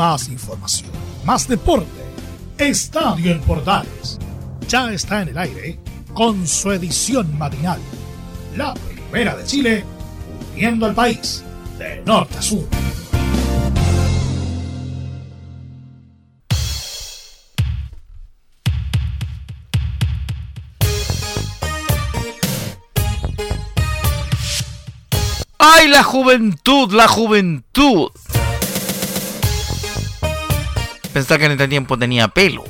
más información, más deporte. Estadio en Portales ya está en el aire con su edición matinal. La primera de Chile, uniendo al país de norte a sur. ¡Ay, la juventud, la juventud! Pensaba que en este tiempo tenía pelo.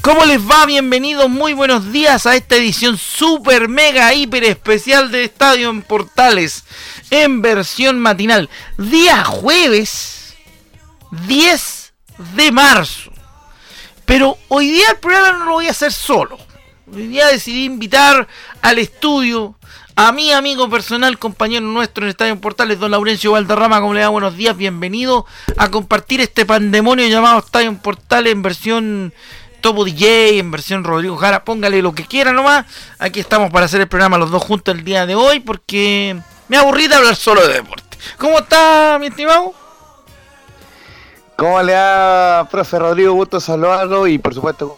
¿Cómo les va? Bienvenidos, muy buenos días a esta edición super mega hiper especial de Estadio en Portales en versión matinal. Día jueves 10 de marzo. Pero hoy día el programa no lo voy a hacer solo. Hoy día decidí invitar al estudio a mi amigo personal, compañero nuestro en Estadio Portales, don Laurencio Valderrama, como le da buenos días, bienvenido a compartir este pandemonio llamado Estadio Portales en versión Topo DJ, en versión Rodrigo Jara, póngale lo que quiera nomás. Aquí estamos para hacer el programa los dos juntos el día de hoy porque me aburrí de hablar solo de deporte. ¿Cómo está, mi estimado? ¿Cómo le da, profe Rodrigo? Gusto saludarlo y por supuesto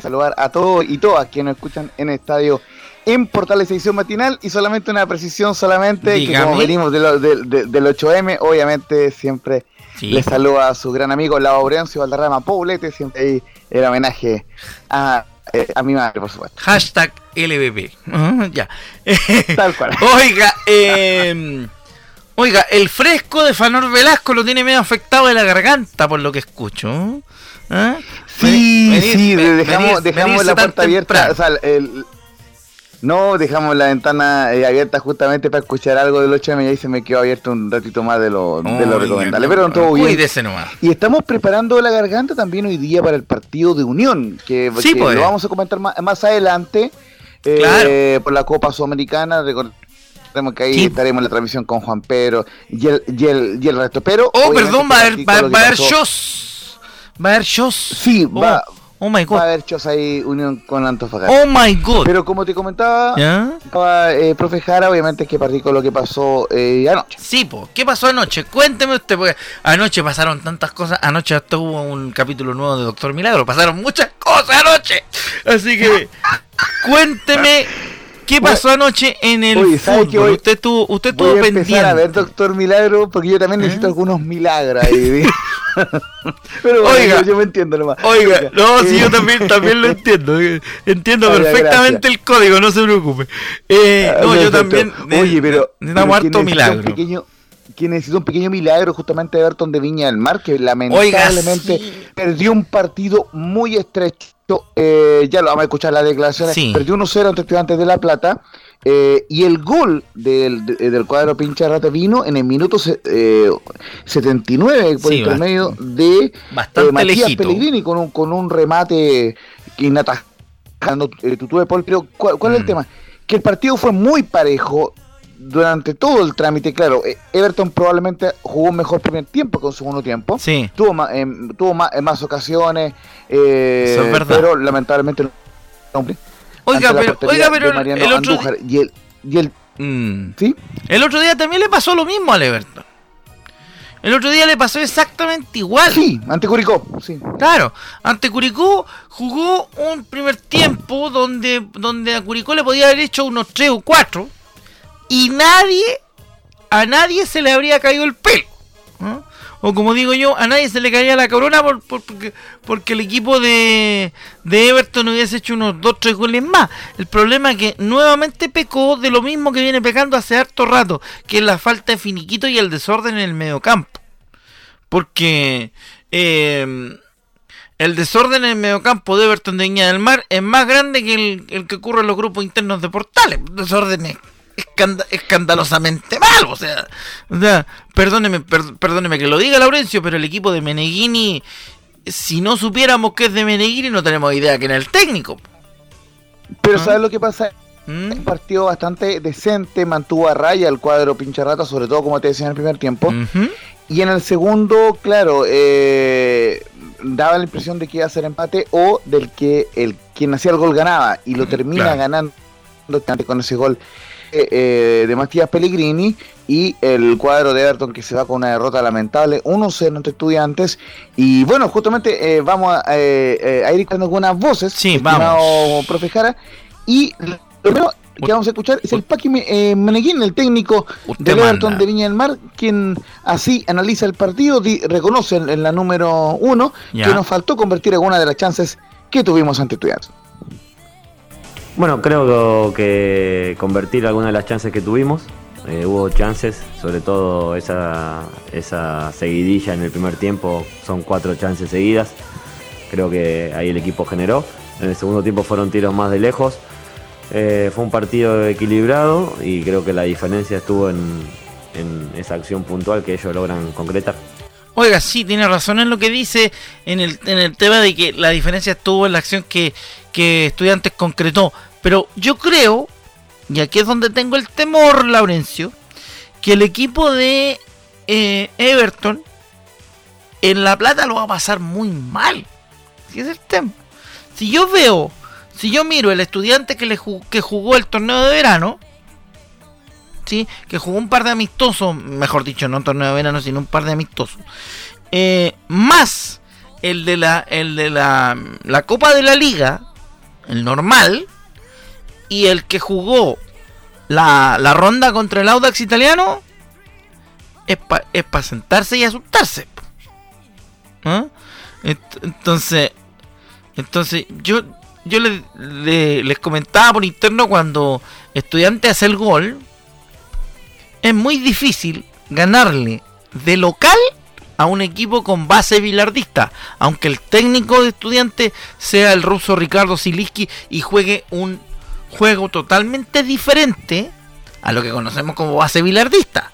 saludar a todos y todas quienes nos escuchan en el estadio en Portales Edición Matinal y solamente una precisión solamente que como venimos del 8M, obviamente siempre le saluda a su gran amigo Laurencio Valderrama Poblete, siempre ahí el homenaje a, eh, a mi madre, por supuesto. Hashtag LBB. ya. Tal cual. Oiga, eh, oiga, el fresco de Fanor Velasco lo tiene medio afectado de la garganta, por lo que escucho. ¿Ah? Sí, sí, dejamos, dejamos la puerta abierta. O sea, el, no, dejamos la ventana eh, abierta justamente para escuchar algo del 8M y ahí se me quedó abierto un ratito más de lo, de lo recomendable. Pero todo bien. nomás. Y estamos preparando la garganta también hoy día para el partido de Unión, que, sí, pues. lo vamos a comentar más, adelante eh, por la Copa Sudamericana. Recordemos que ahí estaremos en la transmisión con Juan Pedro y el, y el, y el resto. Pero, oh, perdón, va a haber, va, a haber shows. Va a haber shows. Sí, va. Oh. Oh my god. Va a haber shows ahí unión con Antofagasta. Oh my god. Pero como te comentaba, eh, profe Jara, obviamente es que partí con lo que pasó eh, anoche. Sí, pues, ¿qué pasó anoche? Cuénteme usted, porque anoche pasaron tantas cosas. Anoche hasta hubo un capítulo nuevo de Doctor Milagro. Pasaron muchas cosas anoche. Así que, cuénteme ¿Qué pasó anoche en el Oye, fútbol? usted tuvo, usted tuvo pendiente. a ver Doctor Milagro porque yo también necesito ¿Eh? algunos milagros ahí. Pero oiga, yo, me entiendo nomás. Oiga, no, sí, yo también, también lo entiendo. Entiendo perfectamente el código, no se preocupe. Eh, ah, no, yo también. Oye, pero. Necesitamos harto milagro. Pequeño, quien necesitó un pequeño milagro justamente de Everton de Viña del Mar, que lamentablemente perdió un partido muy estrecho. Eh, ya lo vamos a escuchar las declaraciones. Perdió 1-0 ante Estudiantes de La Plata. Eh, y el gol del, del cuadro pincha rata vino en el minuto eh, 79 por el intermedio de eh, Matías Pellegrini con un, con un remate inatajando eh, de Paul. Pero ¿cuál, es el mm. tema? Que el partido fue muy parejo durante todo el trámite, claro, eh, Everton probablemente jugó un mejor primer tiempo con segundo tiempo. Sí. Tuvo más, em, tuvo más, más ocasiones, eh, pero lamentablemente no. Oiga, pero, oiga, pero el otro y el, y el, mm. ¿sí? el otro día también le pasó lo mismo al Everton. El otro día le pasó exactamente igual. Sí, ante Curicó, sí. Claro, ante Curicó jugó un primer tiempo donde, donde a Curicó le podía haber hecho unos 3 o 4 y nadie, a nadie se le habría caído el pelo. O como digo yo, a nadie se le caía la corona por, porque, el equipo de, de Everton hubiese hecho unos 2-3 goles más. El problema es que nuevamente pecó de lo mismo que viene pecando hace harto rato, que es la falta de finiquito y el desorden en el mediocampo. Porque eh, el desorden en el mediocampo de Everton de Viña del Mar es más grande que el, el que ocurre en los grupos internos de Portales. Desórdenes escandalosamente mal. O sea, o sea perdóneme, perdóneme que lo diga Laurencio, pero el equipo de Meneghini, si no supiéramos que es de Meneghini, no tenemos idea que era el técnico. Pero ¿sabes lo que pasa? ¿Mm? Un partido bastante decente, mantuvo a raya el cuadro pincharrata, sobre todo como te decía en el primer tiempo. Y en el segundo, claro, eh, daba la impresión de que iba a ser empate o del que el quien hacía el gol ganaba y lo termina ganando con ese gol eh, de Matías Pellegrini y el cuadro de Everton que se va con una derrota lamentable, 1-0 entre estudiantes. Y bueno, justamente eh, vamos a, eh, a, ir con algunas voces, sí, vamos. profe Jara. Y lo primero que vamos a escuchar es el Paqui Meneguín, el técnico del Everton de Viña del Mar, quien así analiza el partido, reconoce en, la número uno que nos faltó convertir alguna de las chances que tuvimos ante estudiantes. Bueno, creo que convertir algunas de las chances que tuvimos, eh, hubo chances, sobre todo esa, esa seguidilla en el primer tiempo, son cuatro chances seguidas, creo que ahí el equipo generó, en el segundo tiempo fueron tiros más de lejos, eh, fue un partido equilibrado y creo que la diferencia estuvo en, en esa acción puntual que ellos logran concretar. Oiga, sí, tiene razón en lo que dice en el, en el tema de que la diferencia estuvo en la acción que, que Estudiantes concretó. Pero yo creo, y aquí es donde tengo el temor, Laurencio, que el equipo de eh, Everton en La Plata lo va a pasar muy mal. Si es el tema. Si yo veo, si yo miro el estudiante que, le que jugó el torneo de verano, que jugó un par de amistosos, mejor dicho, no torneo de verano, sino un par de amistosos, eh, más el de la, el de la, la Copa de la Liga, el normal, y el que jugó la, la ronda contra el Audax italiano, es para es sentarse y asustarse. ¿Ah? Entonces, entonces yo, yo les comentaba por interno cuando estudiante hace el gol, es muy difícil ganarle de local a un equipo con base bilardista, aunque el técnico de estudiante sea el ruso Ricardo Siliski y juegue un juego totalmente diferente a lo que conocemos como base bilardista.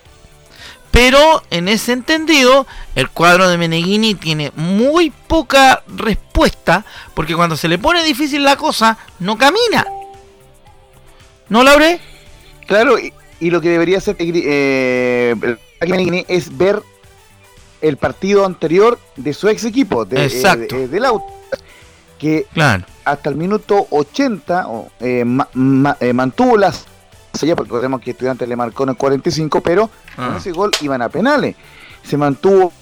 Pero en ese entendido, el cuadro de Meneghini tiene muy poca respuesta, porque cuando se le pone difícil la cosa, no camina. ¿No, Laure? Claro, y, lo que debería hacer eh, es ver el partido anterior de su ex equipo, de, Exacto. Eh, del auto, que hasta el minuto 80 eh, eh, mantuvo las porque recordemos que Estudiantes le marcó en el 45, pero con ah. ese gol iban a penales. Se mantuvo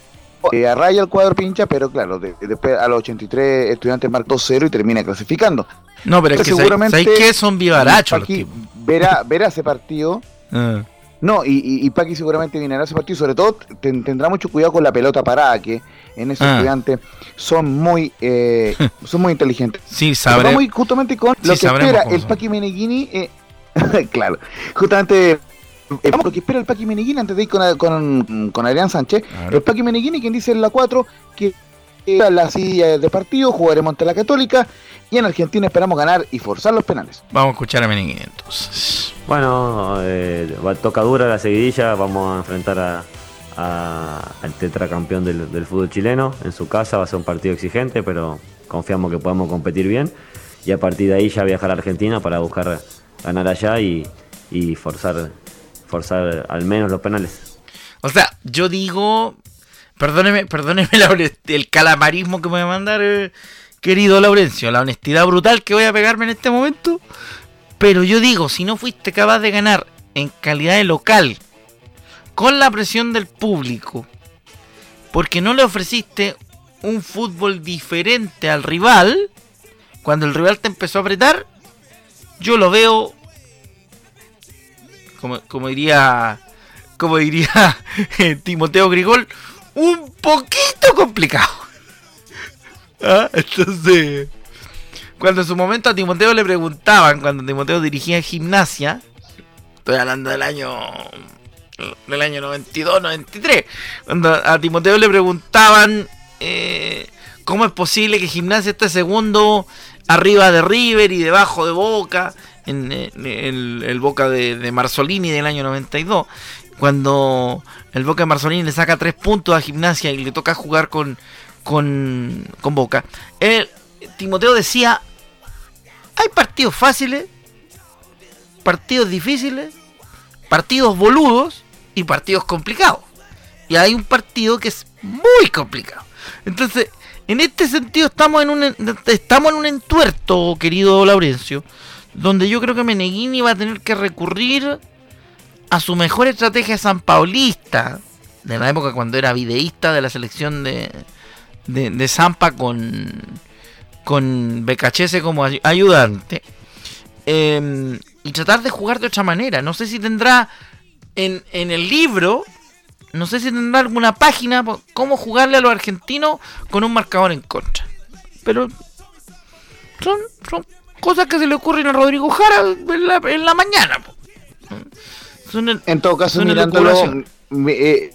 a raya el cuadro pincha, pero claro, después a los 83 Estudiantes marcó 0 y termina clasificando. No, pero es que seguramente que son vivarachos. Aquí verá, verá ese partido. Ah. No, y, y, Paqui seguramente viene a ese partido, sobre todo tendrá mucho cuidado con la pelota parada, que en ese ah. estudiante son muy eh, son muy inteligentes. Sí, sabré. Vamos justamente con lo que espera el Paqui Meneghini, eh, claro, justamente eh, vamos lo que espera el Paqui Meneghini antes de ir con, con, con Adrián Sánchez. El Paqui Meneghini, quien dice en la 4 que la silla de partido, jugaremos ante la Católica y en Argentina esperamos ganar y forzar los penales. Vamos a escuchar a Meneghini entonces. Bueno, eh, toca dura la seguidilla, vamos a enfrentar al tetracampeón del, del fútbol chileno en su casa, va a ser un partido exigente, pero confiamos que podemos competir bien y a partir de ahí ya viajar a Argentina para buscar ganar allá y, forzar, forzar al menos los penales. O sea, yo digo, perdóneme, perdóneme el calamarismo que me voy a mandar, eh, querido Laurencio, la honestidad brutal que voy a pegarme en este momento. Pero yo digo, si no fuiste capaz de ganar en calidad de local, con la presión del público, porque no le ofreciste un fútbol diferente al rival, cuando el rival te empezó a apretar, yo lo veo, como, como diría, como diría Timoteo Grigol, un poquito complicado. ¿Ah? Entonces, cuando en su momento a Timoteo le preguntaban, cuando Timoteo dirigía gimnasia, estoy hablando del año del año 92, 93, cuando a Timoteo le preguntaban eh, cómo es posible que gimnasia esté segundo arriba de River y debajo de Boca, en, el, Boca de, de, Marzolini del año 92, cuando el Boca de Marzolini le saca tres puntos a gimnasia y le toca jugar con, con, con Boca. El, Timoteo decía, hay partidos fáciles, partidos difíciles, partidos boludos y partidos complicados. Y hay un partido que es muy complicado. Entonces, en este sentido estamos en un estamos en un entuerto, querido Laurencio, donde yo creo que Meneghini va a tener que recurrir a su mejor estrategia San Paulista, de la época cuando era videísta de la selección de, de, Zampa con, con Becachese como ayudante. Em, y tratar de jugar de otra manera. No sé si tendrá en, en el libro, no sé si tendrá alguna página cómo jugarle a los argentinos con un marcador en contra. Pero son, son cosas que se le ocurren a Rodrigo Jara en la mañana. En todo caso, mirándolo, eh,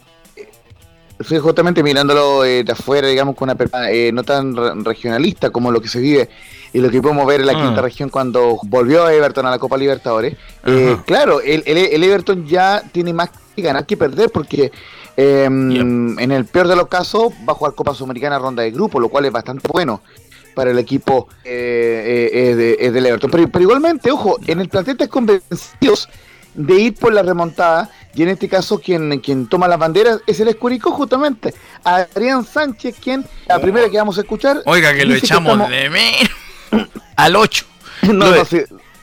justamente mirándolo eh, de afuera, digamos, con una eh, no tan regionalista como lo que se vive y lo que podemos ver en la quinta ah. región cuando volvió Everton a la Copa Libertadores. Eh, claro, el, el, Everton ya tiene más que ganar que perder porque em, en el peor de los casos va a jugar Copa Sudamericana ronda de grupo, lo cual es bastante bueno para el equipo de, del Everton. Pero, pero, igualmente, ojo, en el plantel están convencidos de ir por la remontada y en este caso quien, quien toma las banderas es el Escurico justamente, Adrián Sánchez, quien la primera que vamos a escuchar. Oiga, que lo echamos de menos al 8. No, lo, no,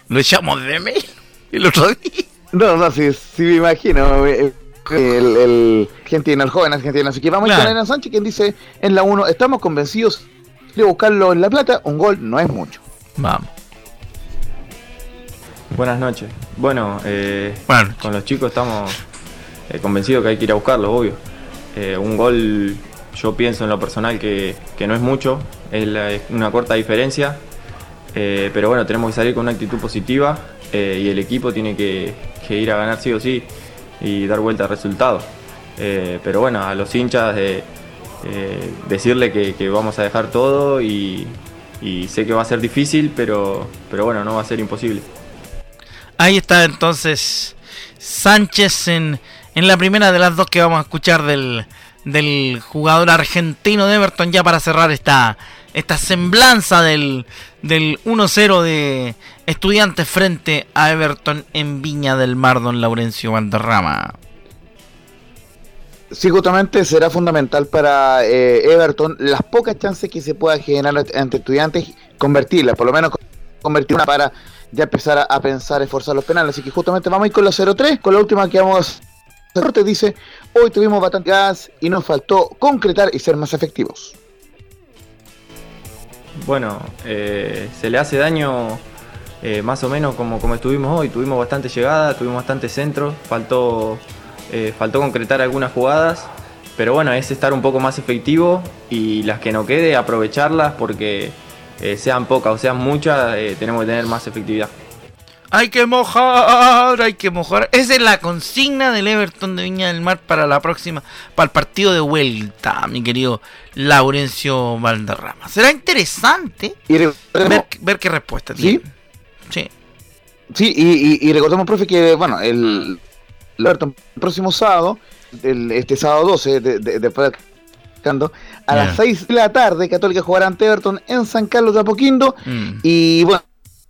lo echamos de menos el otro día. No, no, sí, sí me imagino. Eh, el, el argentino, el joven argentino. Así que vamos con Adrián Sánchez, quien dice en la 1, estamos convencidos de buscarlo en La Plata, un gol no es mucho. Vamos. Buenas noches. Bueno, eh, con los chicos estamos eh, convencidos que hay que ir a buscarlo, obvio. Eh, un gol, yo pienso en lo personal que, no es mucho, es, una corta diferencia, pero bueno, tenemos que salir con una actitud positiva y el equipo tiene que, ir a ganar sí o sí y dar vuelta al resultado. pero bueno, a los hinchas de decirle que, vamos a dejar todo y, y, sé que va a ser difícil, pero, pero bueno, no va a ser imposible. Ahí está entonces Sánchez en, en la primera de las dos que vamos a escuchar del, del jugador argentino de Everton ya para cerrar esta, esta semblanza del, del 1-0 de estudiantes frente a Everton en Viña del Mar, don Laurencio Valderrama. Sí, justamente será fundamental para eh, Everton las pocas chances que se pueda generar ante estudiantes, convertirlas, por lo menos convertir una para ya empezar a, pensar esforzar los penales. Así que justamente vamos a ir con la 0-3, con la última que vamos a te dice, hoy tuvimos bastante gas y nos faltó concretar y ser más efectivos. Bueno, eh, se le hace daño eh, más o menos como, como estuvimos hoy. Tuvimos bastante llegada, tuvimos bastante centro, faltó, eh, faltó concretar algunas jugadas. Pero bueno, es estar un poco más efectivo y las que no quede, aprovecharlas porque eh, sean pocas o sean muchas, eh, tenemos que tener más efectividad. Hay que mojar, hay que mojar. Esa es la consigna del Everton de Viña del Mar para la próxima, para el partido de vuelta, mi querido Laurencio Valderrama. Será interesante ver, qué respuesta tiene. Sí. Sí, y, recordemos, profe, que bueno, el, Everton el próximo sábado, este sábado 12, de, de, después a las 6 de la tarde. Católica jugará ante Everton en San Carlos de Apoquindo. Mm. Y bueno,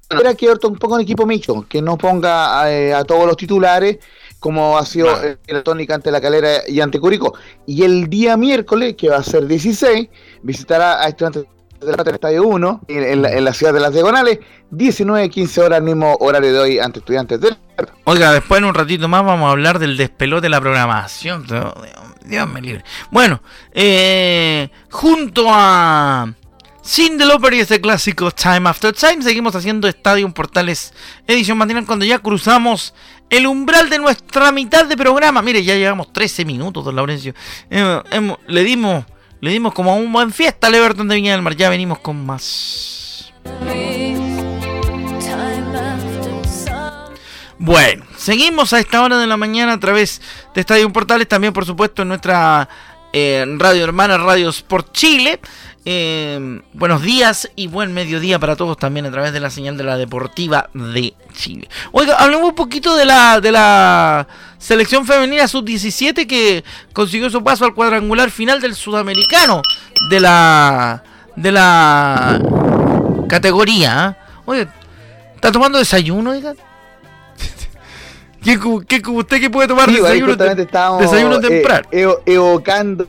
espera que Everton ponga un equipo mixto, que no ponga eh, a, todos los titulares como ha sido el tónica ante la calera y ante Curicó. Y el día miércoles, que va a ser 16, visitará a Estudiantes de la Estadio 1, en, la, ciudad de las Diagonales, 19, 15 horas, mismo horario de hoy ante Estudiantes del Oiga, después en un ratito más vamos a hablar del despelote de la programación. Dios me libre. Bueno, eh, junto a Sin Loper y este clásico Time After Time, seguimos haciendo Estadio Portales edición matinal cuando ya cruzamos el umbral de nuestra mitad de programa. Mire, ya llevamos 13 minutos, don Laurencio. Eh, le dimos le dimos como un buen fiesta al Everton de Viña del Mar. Ya venimos con más. Bueno, seguimos a esta hora de la mañana a través de Estadio Portales, también por supuesto en nuestra eh, radio hermana Radio Sport Chile. Eh, buenos días y buen mediodía para todos también a través de la señal de la Deportiva de Chile. Oiga, hablemos un poquito de la, de la selección femenina sub-17 que consiguió su paso al cuadrangular final del sudamericano de la, de la categoría. ¿ah? Oiga, ¿está tomando desayuno, oiga? ¿Qué, qué, usted que puede tomar desayuno, desayuno eh, temprano? evocando.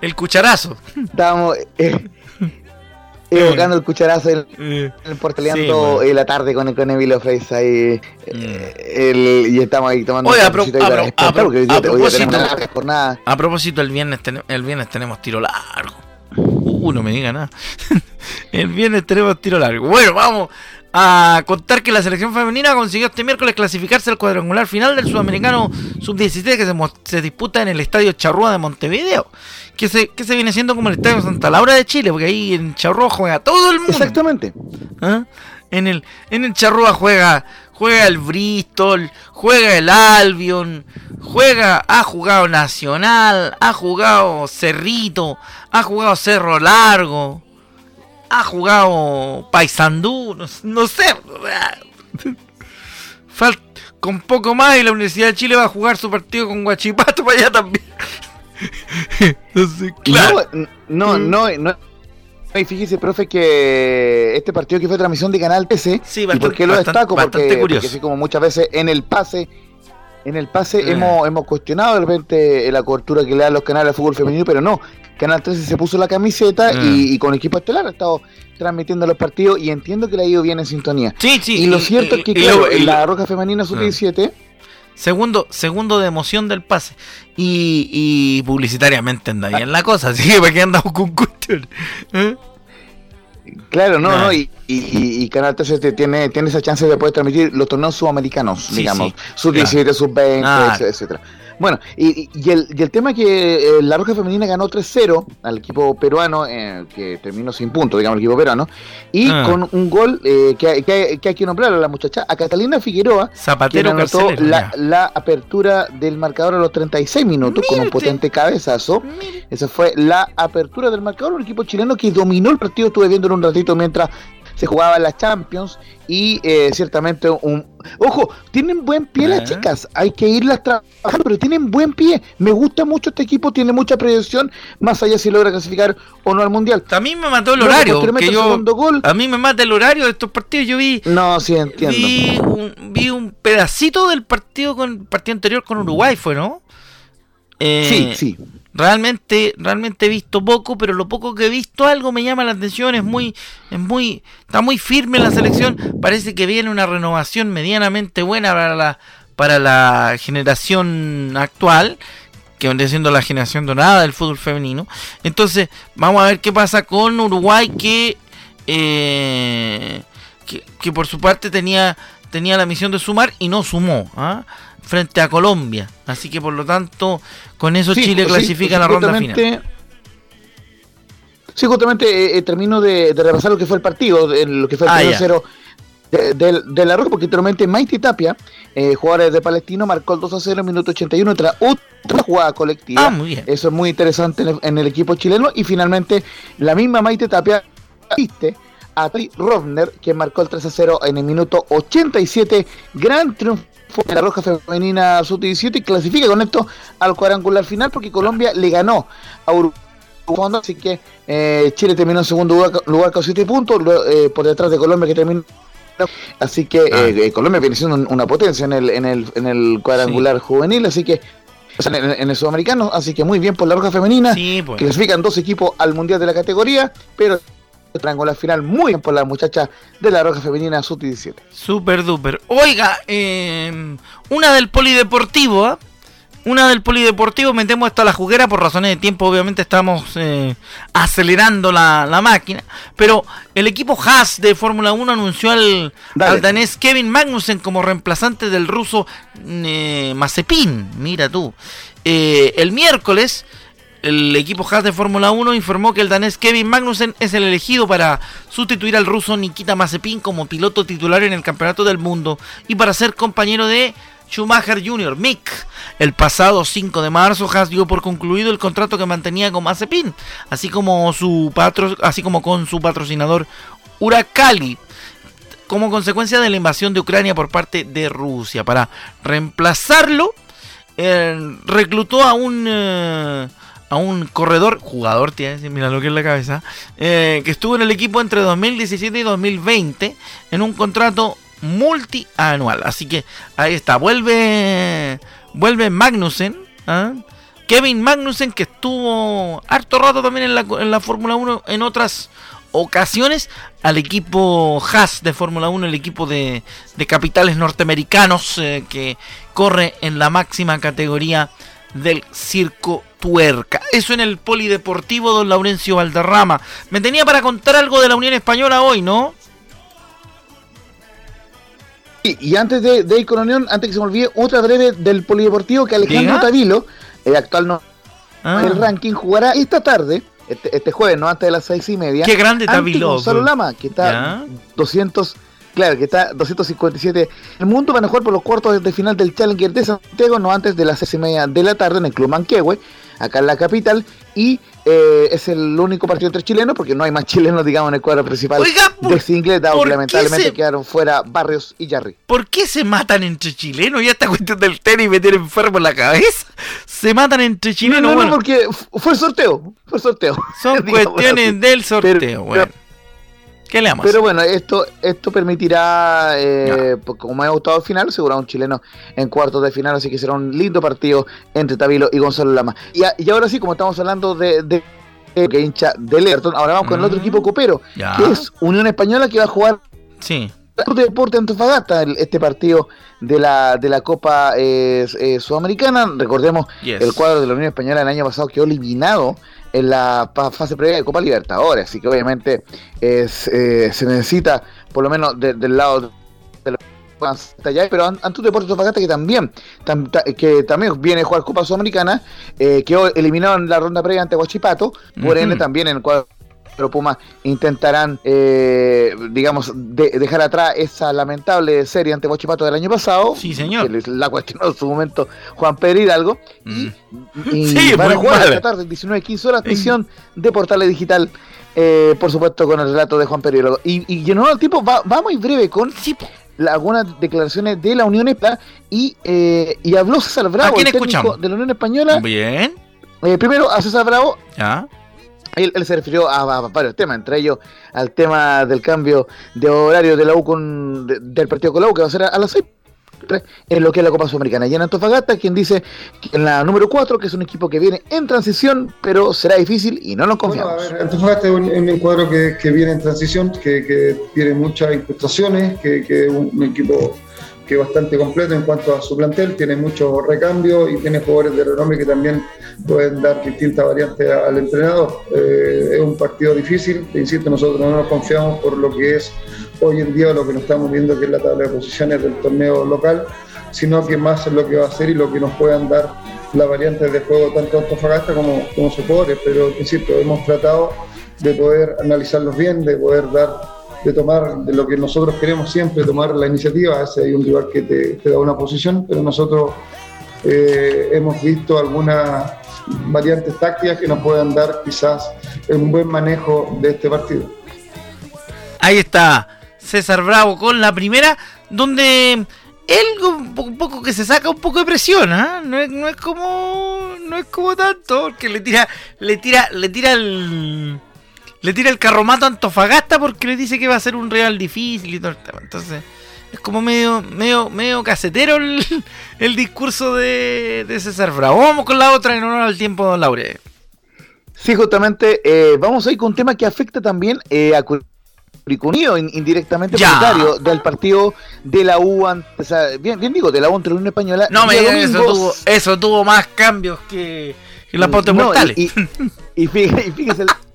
El cucharazo. Estábamos. Eh, evocando el cucharazo en el, el portaleando la tarde con, con Emilio Freis ahí. Mm. y estamos ahí tomando Oye, a, propósito, a propósito, el viernes, el viernes tenemos tiro largo. Uh, no me diga nada. el viernes tenemos tiro largo. Bueno, vamos a contar que la selección femenina consiguió este miércoles clasificarse al cuadrangular final del Sudamericano Sub-17 que se, disputa en el Estadio Charrúa de Montevideo. Que se, que se viene siendo como el Estadio Santa Laura de Chile, porque ahí en Charrúa juega todo el mundo. Exactamente. ¿Ah? En el, en el Charrúa juega, juega el Bristol, juega el Albion, juega, ha jugado Nacional, ha jugado Cerrito, ha jugado Cerro Largo ha jugado Paysandú, no, sé. con poco más y la Universidad de Chile va a jugar su partido con Guachipato para allá también. Claro. No, no, no, no. fíjese, profe, que este partido que fue transmisión de Canal TC, sí, ¿y por qué lo destaco? Porque, porque, así como muchas veces en el pase en el pase eh. hemos, hemos cuestionado de repente la cobertura que le dan los canales de fútbol femenino, pero no. Canal 13 se puso la camiseta y, mm. con equipo estelar ha estado transmitiendo los partidos y entiendo que le ha ido bien en sintonía. Sí, sí. Y lo cierto es que, claro, la Roja Femenina Sub-17. Segundo, segundo de emoción del pase. Y, y publicitariamente anda bien la cosa, así que para qué andamos con cuestiones. ¿Eh? Claro, no, no, y, y, Canal 13 tiene, tiene esa chance de poder transmitir los torneos sudamericanos, digamos, sub-17, sub-20, etcétera. Bueno, y, y, el, y el tema que eh, la Roja Femenina ganó 3-0 al equipo peruano, eh, que terminó sin puntos, digamos, el equipo peruano, y ah. con un gol eh, que, que, que, hay que nombrar a la muchacha, a Catalina Figueroa, Zapatero que anotó la, la, apertura del marcador a los 36 minutos con un potente cabezazo. Esa fue la apertura del marcador, un equipo chileno que dominó el partido, estuve viendo un ratito mientras se jugaba la Champions y eh, ciertamente un... Ojo, tienen buen pie las chicas, hay que irlas trabajando, pero tienen buen pie. Me gusta mucho este equipo, tiene mucha proyección, más allá si logra clasificar o no al Mundial. A mí me mató el horario. A mí me mata el horario de estos partidos, yo vi... No, sí, entiendo. Vi un, vi un pedacito del partido con partido anterior con Uruguay, ¿fue, no? Eh, sí, sí. Realmente, realmente he visto poco, pero lo poco que he visto algo me llama la atención, es muy, es muy, está muy firme la selección, parece que viene una renovación medianamente buena para la, para la generación actual, que viene siendo la generación dorada del fútbol femenino. Entonces, vamos a ver qué pasa con Uruguay que, eh, que, por su parte tenía, tenía la misión de sumar y no sumó. ¿ah? Frente a Colombia. Así que por lo tanto, con eso Chile clasifica la ronda final. Sí, justamente eh, eh, termino de, repasar lo que fue el partido, lo que fue el 0 ah, de, de, la Roja, porque literalmente Maite Tapia, eh, jugador de Palestino, marcó el 2 a 0 en minuto 81 tras otra jugada colectiva. Ah, eso es muy interesante en el, equipo chileno. Y finalmente, la misma Maite Tapia asiste a Tri Rovner, que marcó el 3 a 0 en el minuto 87. Gran triunfo la Roja Femenina Sub-17 y clasifica con esto al cuadrangular final porque Colombia le ganó a Uruguay. Así que eh, Chile terminó en segundo lugar, con 7 puntos, eh, por detrás de Colombia que terminó. Así que ah. eh, Colombia viene siendo una potencia en el, en el, en el cuadrangular juvenil, así que en, el sudamericano, así que muy bien por la Roja Femenina. Pues. Clasifican dos equipos al mundial de la categoría, pero la final muy bien por la muchacha de la Roja Femenina Sub-17. Super duper. Oiga, eh, una del polideportivo, ¿ah? Una del polideportivo, metemos esto a la juguera por razones de tiempo, obviamente estamos eh, acelerando la, máquina, pero el equipo Haas de Fórmula 1 anunció al, danés Kevin Magnussen como reemplazante del ruso eh, Mazepin, mira tú. Eh, el miércoles el equipo Haas de Fórmula 1 informó que el danés Kevin Magnussen es el elegido para sustituir al ruso Nikita Mazepin como piloto titular en el Campeonato del Mundo y para ser compañero de Schumacher Jr., Mick. El pasado 5 de marzo, Haas dio por concluido el contrato que mantenía con Mazepin, así como, su patro, así como con su patrocinador Urakali, como consecuencia de la invasión de Ucrania por parte de Rusia. Para reemplazarlo, eh, reclutó a un... Eh, a un corredor, jugador, tiene mira lo que es la cabeza, eh, que estuvo en el equipo entre 2017 y 2020 en un contrato multianual. Así que ahí está, vuelve, vuelve Magnussen. ¿ah? Kevin Magnussen, que estuvo harto rato también en la, en la Fórmula 1 en otras ocasiones al equipo Haas de Fórmula 1, el equipo de, capitales norteamericanos eh, que corre en la máxima categoría del circo tuerca. Eso en el polideportivo don Laurencio Valderrama. Me tenía para contar algo de la Unión Española hoy, ¿no? y antes de, ir con Unión, antes que se me olvide, otra breve del polideportivo que Alejandro Tavilo, el actual no, ah. el ranking, jugará esta tarde este, este, jueves, no antes de las seis y media. Qué grande está Gonzalo Lama, que está 200, claro, que está 257 el mundo van a jugar por los cuartos de final del Challenger de Santiago, no antes de las seis y media de la tarde en el Club Manquehue, acá en la capital, y eh, es el único partido entre chilenos, porque no hay más chilenos, digamos, en el cuadro principal de Singles, dado que lamentablemente quedaron fuera Barrios y Jarry. ¿Por qué se matan entre chilenos? Ya esta cuestión del tenis me tiene enfermo en la cabeza. Se matan entre chilenos. No, no, porque fue sorteo, fue sorteo. Son cuestiones del sorteo, bueno. ¿Qué le Pero bueno, esto esto permitirá, eh, pues, como me ha gustado el final, asegurar un chileno en cuartos de final, así que será un lindo partido entre Tabilo y Gonzalo Lama. Y, ahora sí, como estamos hablando de, de, que hincha del Everton, ahora vamos con el otro mm. equipo copero, que es Unión Española que va a jugar sí. de Deporte Antofagasta, este partido de la, de la Copa eh, eh, Sudamericana. Recordemos, el cuadro de la Unión Española el año pasado quedó eliminado en la fase previa de Copa Libertadores, así que obviamente es, eh, se necesita, por lo menos del lado de la allá, pero Antus Deportes Tofagasta que también que también viene a jugar Copa Sudamericana, eh, quedó eliminado en la ronda previa ante Guachipato, por ende también en el cuadro pero Pumas intentarán, eh, digamos, dejar atrás esa lamentable serie ante Bochipato del año pasado. Sí, señor. Que la cuestionó en su momento Juan Pedro Hidalgo. Y, mm. van a jugar esta tarde, 19 15 horas, misión de Portales Digital. Eh, por supuesto, con el relato de Juan Pedro Hidalgo. Y, y en el tiempo va, va, muy breve con algunas declaraciones de la Unión Española y, eh, y habló César Bravo, el técnico de la Unión Española. Bien. primero a César Bravo. Ya él, se refirió a, varios temas, entre ellos al tema del cambio de horario de la U con, del partido con la U, que va a ser a, las 6 en lo que es la Copa Sudamericana. Y en Antofagasta, quien dice que en la número 4, que es un equipo que viene en transición, pero será difícil y no nos confiamos. Antofagasta es un, cuadro que, viene en transición, que, tiene muchas incrustaciones, que es un equipo que es bastante completo en cuanto a su plantel, tiene muchos recambios y tiene jugadores de renombre que también pueden dar distintas variantes al entrenador. Eh, es un partido difícil, insisto, nosotros no nos confiamos por lo que es hoy en día lo que nos estamos viendo que es la tabla de posiciones del torneo local, sino que más es lo que va a ser y lo que nos puedan dar las variantes de juego tanto Antofagasta como, como sus jugadores, pero insisto, hemos tratado de poder analizarlos bien, de poder dar de tomar de lo que nosotros queremos siempre, tomar la iniciativa. A hay un rival que te, da una posición, pero nosotros eh, hemos visto algunas variantes tácticas que nos puedan dar quizás un buen manejo de este partido. Ahí está César Bravo con la primera, donde él un poco, que se saca un poco de presión, ¿ah? no, es, no es como no es como tanto, que le tira le tira le tira el le tira el carromato a Antofagasta porque le dice que va a ser un real difícil y todo el tema. Entonces, es como medio, medio, medio casetero el, discurso de, César Bravo. Vamos con la otra en honor al tiempo, don Laure. Sí, justamente, eh, vamos a ir con un tema que afecta también eh, a Curicunio indirectamente propietario del partido de la U, o sea, bien, bien digo, de la U entre la Unión Española. No me eso tuvo, eso tuvo más cambios que, que las pautas mortales. Y, y, fíjese, y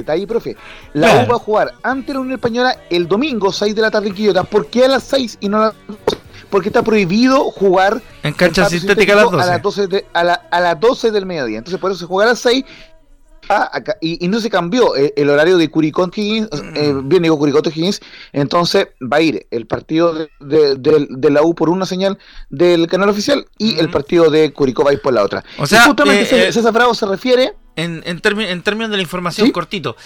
está ahí, profe. La U va a jugar ante la Unión Española el domingo, 6 de la tarde en Quillota. ¿Por qué a las 6 y no a las 12? Porque está prohibido jugar en cancha sintética a las 12. A las 12, a, la, a las 12 del mediodía. Entonces, por eso se juega a las 6 Ah, y, no se cambió eh, el, horario de Curicó Higgins, eh, mm. bien digo Curicó Higgins, entonces va a ir el partido de, la U por una señal del canal oficial y el mm. partido de Curicó va a ir por la otra. O sea, justamente eh, César Bravo se refiere... En, en, en términos de la información cortito,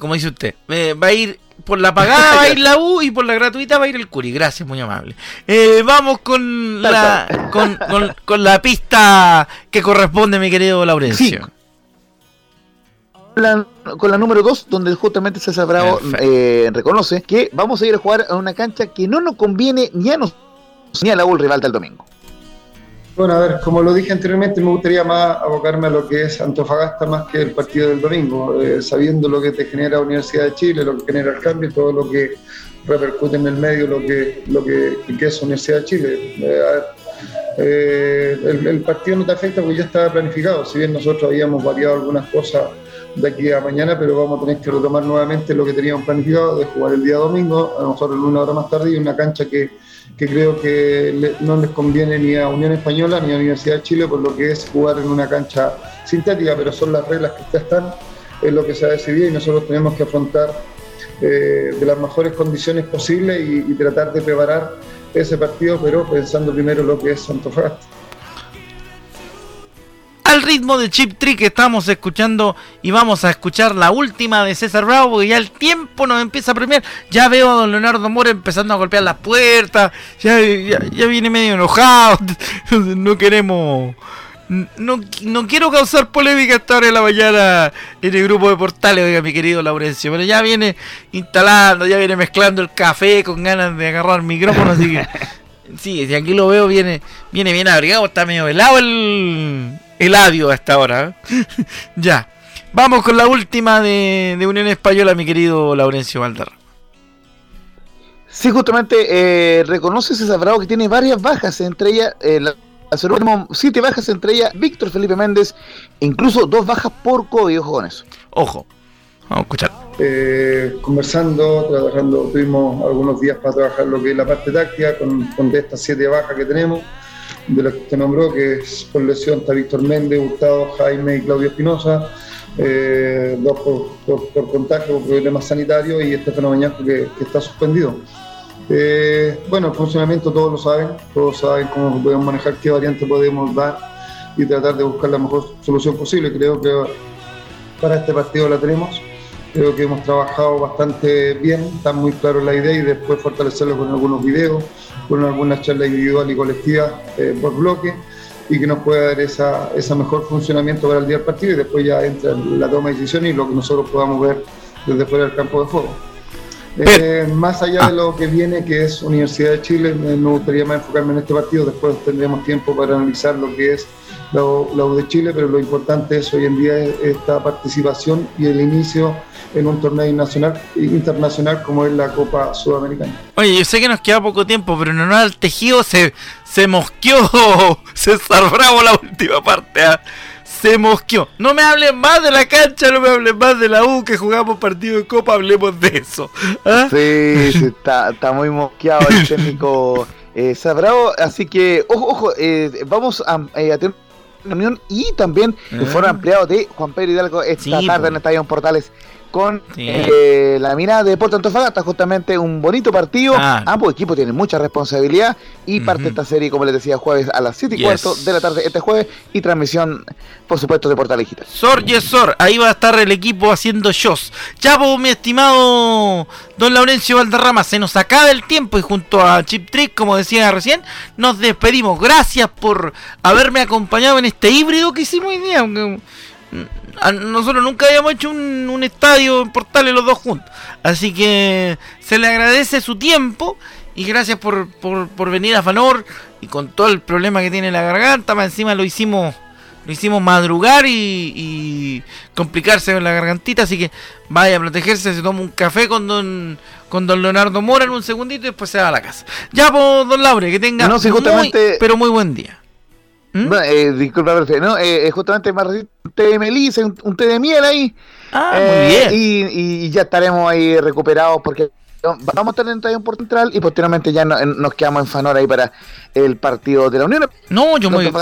como dice usted, va a ir por la pagada va a ir la U y por la gratuita va a ir el Curi. Gracias, muy amable. vamos con la, con, con, la pista que corresponde, mi querido Laurencio con la número 2, donde justamente César Bravo eh, reconoce que vamos a ir a jugar a una cancha que no nos conviene ni a nosotros ni a la U rival del domingo. Bueno, a ver, como lo dije anteriormente, me gustaría más abocarme a lo que es Antofagasta más que el partido del domingo, eh, sabiendo lo que te genera Universidad de Chile, lo que genera el cambio y todo lo que repercute en el medio, lo que, lo que, es Universidad de Chile. Eh, eh, el, el, partido no te afecta porque ya estaba planificado, si bien nosotros habíamos variado algunas cosas de aquí a mañana, pero vamos a tener que retomar nuevamente lo que teníamos planificado de jugar el día domingo, a lo mejor una hora más tarde, y una cancha que, que creo que no les conviene ni a Unión Española ni a Universidad de Chile por lo que es jugar en una cancha sintética, pero son las reglas que están, es lo que se ha decidido y nosotros tenemos que afrontar eh, de las mejores condiciones posibles y, y tratar de preparar ese partido, pero pensando primero lo que es Antofagasta al ritmo de Chip Trick que estamos escuchando y vamos a escuchar la última de César Bravo porque ya el tiempo nos empieza a premiar. Ya veo a don Leonardo Mora empezando a golpear las puertas, ya, ya, viene medio enojado, no queremos... No, no, quiero causar polémica esta hora de la mañana en el grupo de portales, oiga mi querido Laurencio, pero ya viene instalando, ya viene mezclando el café con ganas de agarrar el micrófono, así que sí, si aquí lo veo viene, viene bien abrigado, está medio helado el, Eladio a esta hora. ¿eh? ya. Vamos con la última de, Unión Española, mi querido Laurencio Valderrama. Sí, justamente eh, reconoce César Bravo que tiene varias bajas, entre ellas, eh, siete bajas, entre ellas Víctor Felipe Méndez, incluso dos bajas por COVID, ojo con eso. Ojo, vamos a escuchar. Eh, conversando, trabajando, tuvimos algunos días para trabajar lo que es la parte táctica con, con de estas siete bajas que tenemos de los que usted nombró, que es por lesión está Víctor Méndez, Gustavo, Jaime y Claudio Espinosa, eh, dos por, contacto, por problemas sanitarios y Estefano Bañasco que, que está suspendido. Eh, bueno, el funcionamiento todos lo saben, todos saben cómo podemos manejar, qué variante podemos dar y tratar de buscar la mejor solución posible. Creo que para este partido la tenemos. Creo que hemos trabajado bastante bien, está muy claro la idea y después fortalecerlo con algunos videos, con algunas charlas individual y colectiva eh, por bloque y que nos pueda dar esa, ese mejor funcionamiento para el día del partido y después ya entra la toma de decisiones y lo que nosotros podamos ver desde fuera del campo de juego. Eh, más allá de lo que viene, que es Universidad de Chile, me, gustaría más enfocarme en este partido, después tendremos tiempo para analizar lo que es la, la U de Chile, pero lo importante es hoy en día esta participación y el inicio en un torneo nacional, internacional como es la Copa Sudamericana. Oye, yo sé que nos queda poco tiempo, pero en honor al tejido se, se mosqueó César Bravo la última parte. ¿ah? Se mosqueó. No me hablen más de la cancha, no me hablen más de la U que jugamos partido de Copa, hablemos de eso. ¿ah? Sí, sí está, está, muy mosqueado el técnico eh, Bravo. Así que, ojo, ojo, eh, vamos a, eh, a tener reunión y también el foro ampliado de Juan Pedro Hidalgo esta tarde en Estadio Portales con eh, la mina de Puerto Antofagasta, justamente un bonito partido. Ah. Ambos equipos tienen mucha responsabilidad y parte esta serie, como les decía, jueves a las 7 y cuarto de la tarde este jueves y transmisión, por supuesto, de Portal Digital. Sor, yes, Sor, ahí va a estar el equipo haciendo shows. Ya, vos, mi estimado don Laurencio Valderrama, se nos acaba el tiempo y junto a Chip Trick, como decía recién, nos despedimos. Gracias por haberme acompañado en este híbrido que hicimos hoy día nosotros nunca habíamos hecho un, estadio en Portales los dos juntos. Así que se le agradece su tiempo y gracias por, por, venir a Fanor y con todo el problema que tiene la garganta, más encima lo hicimos lo hicimos madrugar y, complicarse con la gargantita, así que vaya a protegerse, se toma un café con don con don Leonardo Mora en un segundito y después se va a la casa. Ya, pues, don Laure, que tenga no, pero muy buen día. ¿Mm? eh, disculpa, ¿no? Eh, justamente más un té de melisa, un, té de miel ahí. Ah, muy eh, bien. Y, y, ya estaremos ahí recuperados porque vamos a estar en Estadio por Central y posteriormente ya nos quedamos en Fanor ahí para el partido de la Unión. No, yo me voy.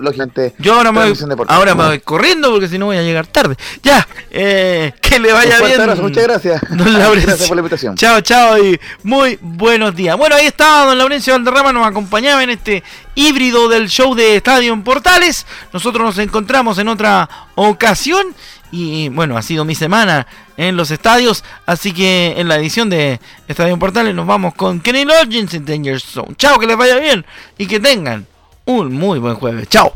Lógicamente, yo ahora me voy, ahora me voy corriendo porque si no voy a llegar tarde. Ya, eh, que le vaya bien. muchas gracias. Don gracias por la invitación. Chao, chao y muy buenos días. Bueno, ahí estaba don Laurencio Valderrama, nos acompañaba en este híbrido del show de Estadio en Portales. Nosotros nos encontramos en otra ocasión y bueno, ha sido mi semana en los estadios. Así que en la edición de Estadio Portales nos vamos con Kenny Loggins en Danger Zone. Chao, que les vaya bien y que tengan un muy buen jueves. Chao.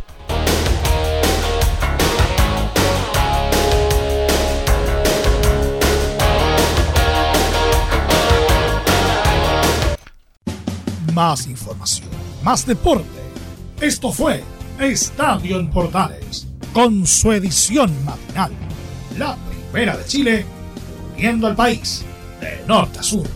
Más información, más deporte. Esto fue Estadio en Portales, con su edición matinal. La primera de Chile, uniendo al país de norte a sur.